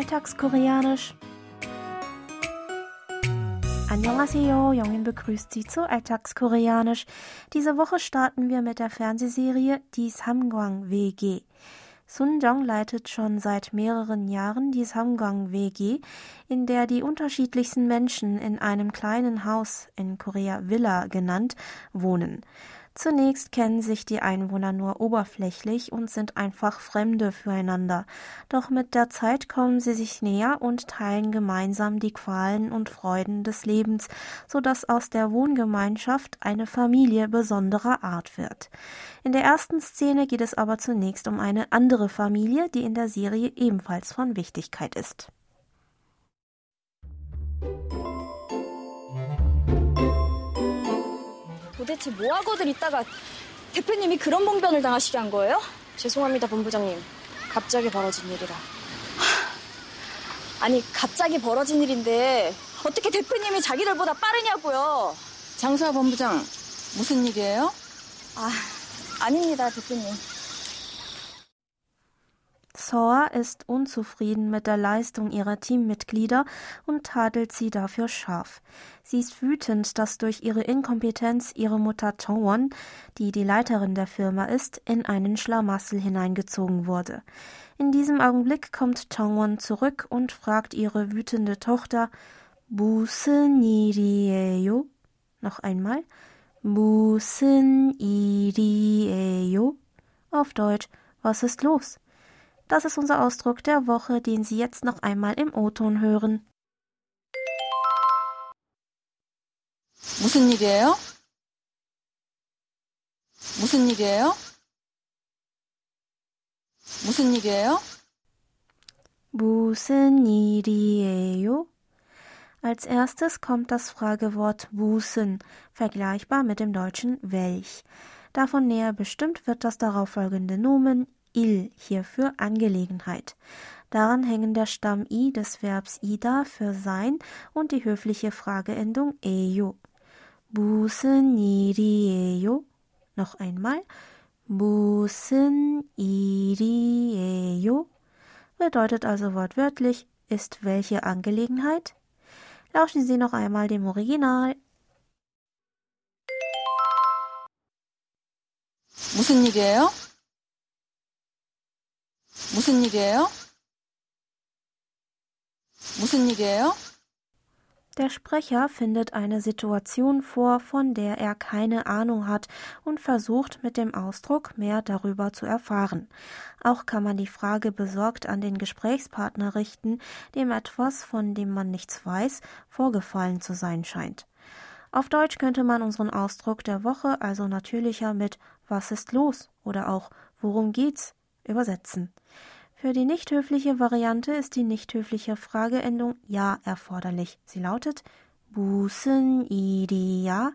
Alltagskoreanisch. Annyeonghaseyo, Jongin begrüßt Sie zu Alltagskoreanisch. Diese Woche starten wir mit der Fernsehserie Die Samgwang WG. Sun Jong leitet schon seit mehreren Jahren die Samgang WG, in der die unterschiedlichsten Menschen in einem kleinen Haus in Korea Villa genannt wohnen. Zunächst kennen sich die Einwohner nur oberflächlich und sind einfach Fremde füreinander. Doch mit der Zeit kommen sie sich näher und teilen gemeinsam die Qualen und Freuden des Lebens, so dass aus der Wohngemeinschaft eine Familie besonderer Art wird. In der ersten Szene geht es aber zunächst um eine andere Familie, die in der Serie ebenfalls von Wichtigkeit ist. 도대체 뭐 하고들 있다가 대표님이 그런 봉변을 당하시게 한 거예요? 죄송합니다, 본부장님. 갑자기 벌어진 일이라. 아니, 갑자기 벌어진 일인데 어떻게 대표님이 자기들보다 빠르냐고요. 장수아 본부장, 무슨 일이에요? 아, 아닙니다, 대표님. Soa ist unzufrieden mit der Leistung ihrer Teammitglieder und tadelt sie dafür scharf. Sie ist wütend, dass durch ihre Inkompetenz ihre Mutter Towon, die die Leiterin der Firma ist, in einen Schlamassel hineingezogen wurde. In diesem Augenblick kommt Towon zurück und fragt ihre wütende Tochter 무슨 일이에요? Noch einmal 무슨 일이에요? Auf Deutsch, was ist los? Das ist unser Ausdruck der Woche, den Sie jetzt noch einmal im O-Ton hören. 무슨 일이에요? 무슨 일이에요? 무슨 일이에요? 무슨 일이에요? Als erstes kommt das Fragewort wusen, vergleichbar mit dem deutschen welch. Davon näher bestimmt wird das darauffolgende Nomen il hierfür Angelegenheit. Daran hängen der Stamm i des Verbs ida für sein und die höfliche Frageendung eyo. 무슨 일이에요? Noch einmal. 무슨 일이에요? Bedeutet also wortwörtlich, ist welche Angelegenheit? Lauschen Sie noch einmal dem Original. 무슨 일이에요? 무슨 일이에요? 무슨 일이에요? Der Sprecher findet eine Situation vor, von der er keine Ahnung hat und versucht mit dem Ausdruck mehr darüber zu erfahren. Auch kann man die Frage besorgt an den Gesprächspartner richten, dem etwas, von dem man nichts weiß, vorgefallen zu sein scheint. Auf Deutsch könnte man unseren Ausdruck der Woche also natürlicher mit Was ist los oder auch Worum geht's übersetzen. Für die nicht höfliche Variante ist die nicht höfliche Frageendung ja erforderlich. Sie lautet Busen ja.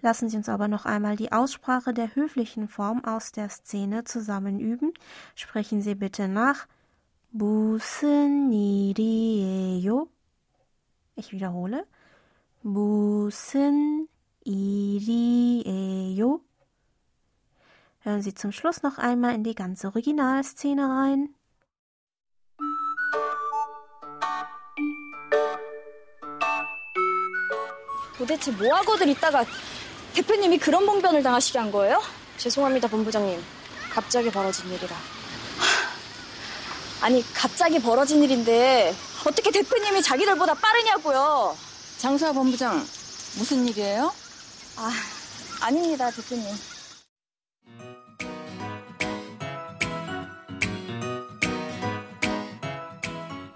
Lassen Sie uns aber noch einmal die Aussprache der höflichen Form aus der Szene zusammen üben. Sprechen Sie bitte nach Busen yo. Ich wiederhole. Busen yo. Hören Sie zum Schluss noch einmal in die ganze Originalszene rein. 도대체 뭐 하고들 있다가 대표님이 그런 봉변을 당하시게 한 거예요? 죄송합니다, 본부장님. 갑자기 벌어진 일이라. 아니, 갑자기 벌어진 일인데 어떻게 대표님이 자기들보다 빠르냐고요. 장수아 본부장, 무슨 일이에요? 아, 아닙니다, 대표님.